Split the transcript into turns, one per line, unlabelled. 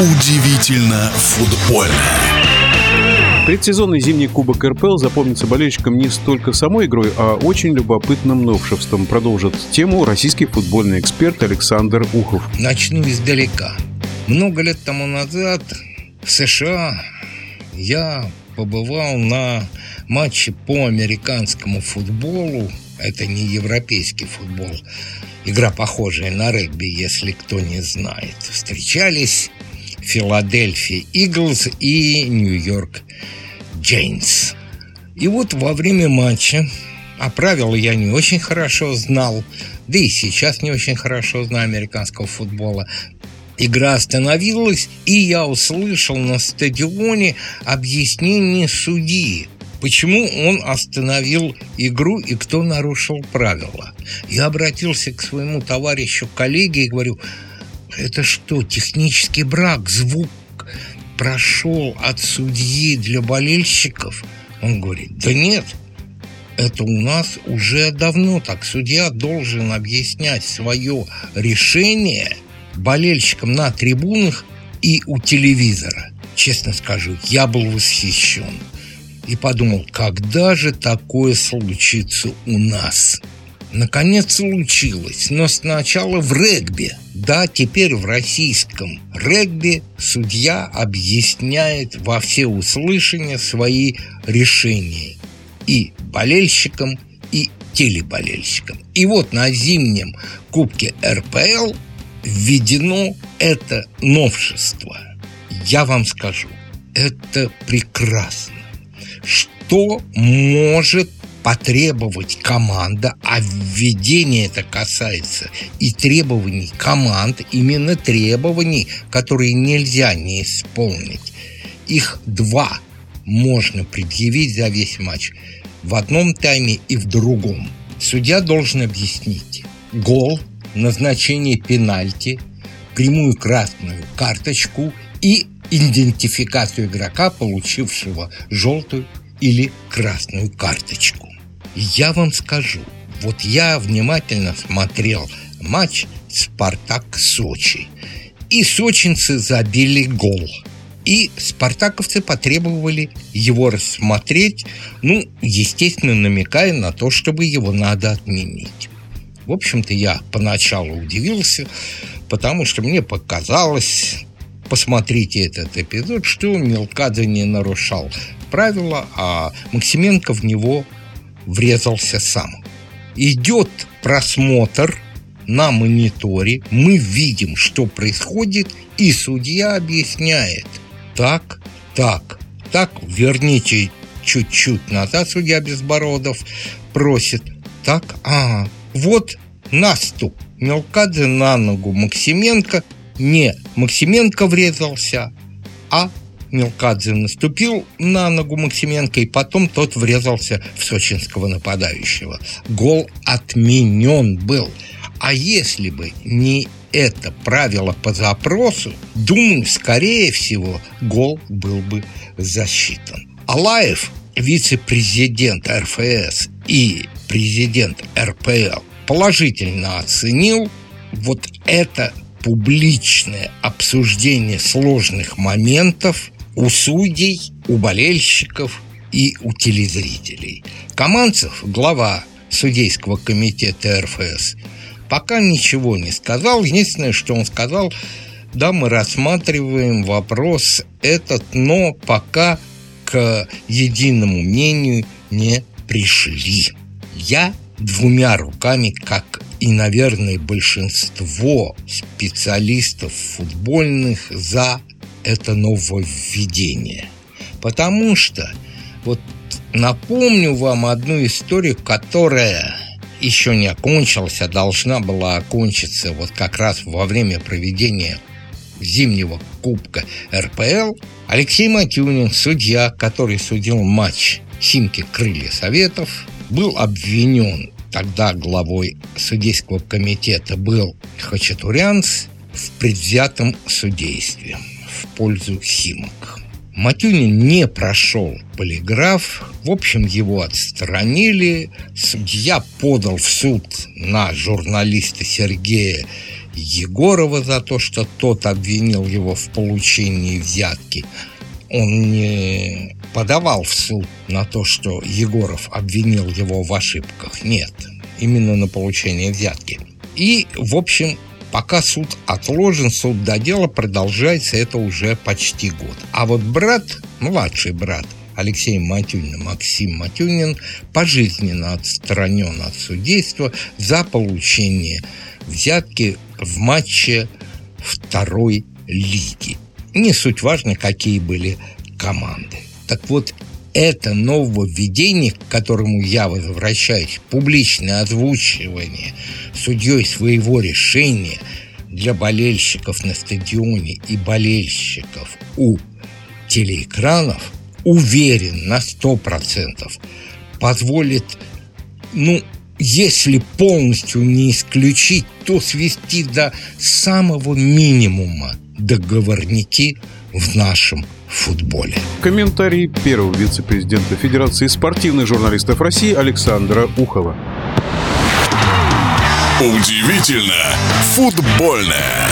Удивительно футбольно.
Предсезонный зимний кубок РПЛ запомнится болельщикам не столько самой игрой, а очень любопытным новшеством. Продолжит тему российский футбольный эксперт Александр Ухов.
Начну издалека. Много лет тому назад в США я побывал на матче по американскому футболу. Это не европейский футбол. Игра похожая на регби, если кто не знает. Встречались Филадельфия Иглс и Нью-Йорк Джейнс. И вот во время матча, а правила я не очень хорошо знал, да и сейчас не очень хорошо знаю американского футбола, Игра остановилась, и я услышал на стадионе объяснение судьи, почему он остановил игру и кто нарушил правила. Я обратился к своему товарищу, коллеге и говорю, это что, технический брак, звук прошел от судьи для болельщиков? Он говорит, да нет, это у нас уже давно так. Судья должен объяснять свое решение – болельщикам на трибунах и у телевизора. Честно скажу, я был восхищен. И подумал, когда же такое случится у нас? Наконец случилось, но сначала в регби. Да, теперь в российском регби судья объясняет во все услышания свои решения и болельщикам, и телеболельщикам. И вот на зимнем Кубке РПЛ введено это новшество. Я вам скажу, это прекрасно. Что может потребовать команда, а введение это касается и требований команд, именно требований, которые нельзя не исполнить. Их два можно предъявить за весь матч в одном тайме и в другом. Судья должен объяснить. Гол назначение пенальти, прямую красную карточку и идентификацию игрока, получившего желтую или красную карточку. Я вам скажу, вот я внимательно смотрел матч «Спартак-Сочи», и сочинцы забили гол. И спартаковцы потребовали его рассмотреть, ну, естественно, намекая на то, чтобы его надо отменить. В общем-то, я поначалу удивился, потому что мне показалось, посмотрите этот эпизод, что Мелкадзе не нарушал правила, а Максименко в него врезался сам. Идет просмотр на мониторе, мы видим, что происходит, и судья объясняет. Так, так, так, верните чуть-чуть назад, судья Безбородов просит. Так, а, вот наступ Мелкадзе на ногу Максименко. Не Максименко врезался, а Мелкадзе наступил на ногу Максименко, и потом тот врезался в сочинского нападающего. Гол отменен был. А если бы не это правило по запросу, думаю, скорее всего, гол был бы засчитан. Алаев, вице-президент РФС и президент РПЛ, положительно оценил вот это публичное обсуждение сложных моментов у судей, у болельщиков и у телезрителей. Каманцев, глава судейского комитета РФС, пока ничего не сказал. Единственное, что он сказал, да, мы рассматриваем вопрос этот, но пока к единому мнению не пришли. Я двумя руками, как и, наверное, большинство специалистов футбольных за это нововведение. Потому что, вот напомню вам одну историю, которая еще не окончилась, а должна была окончиться вот как раз во время проведения зимнего кубка РПЛ. Алексей Матюнин, судья, который судил матч «Химки Крылья Советов», был обвинен тогда главой судейского комитета был Хачатурянц в предвзятом судействе в пользу Химок. Матюнин не прошел полиграф, в общем, его отстранили. Судья подал в суд на журналиста Сергея Егорова за то, что тот обвинил его в получении взятки. Он не подавал в суд на то, что Егоров обвинил его в ошибках. Нет, именно на получение взятки. И, в общем, пока суд отложен, суд до дела продолжается это уже почти год. А вот брат, младший брат, Алексей Матюнин, Максим Матюнин пожизненно отстранен от судейства за получение взятки в матче второй лиги. Не суть важно, какие были команды. Так вот, это нововведение, к которому я возвращаюсь, публичное озвучивание судьей своего решения для болельщиков на стадионе и болельщиков у телеэкранов – уверен на сто процентов, позволит, ну, если полностью не исключить, то свести до самого минимума договорники в нашем футболе.
Комментарий первого вице-президента Федерации спортивных журналистов России Александра Ухова.
Удивительно футбольное.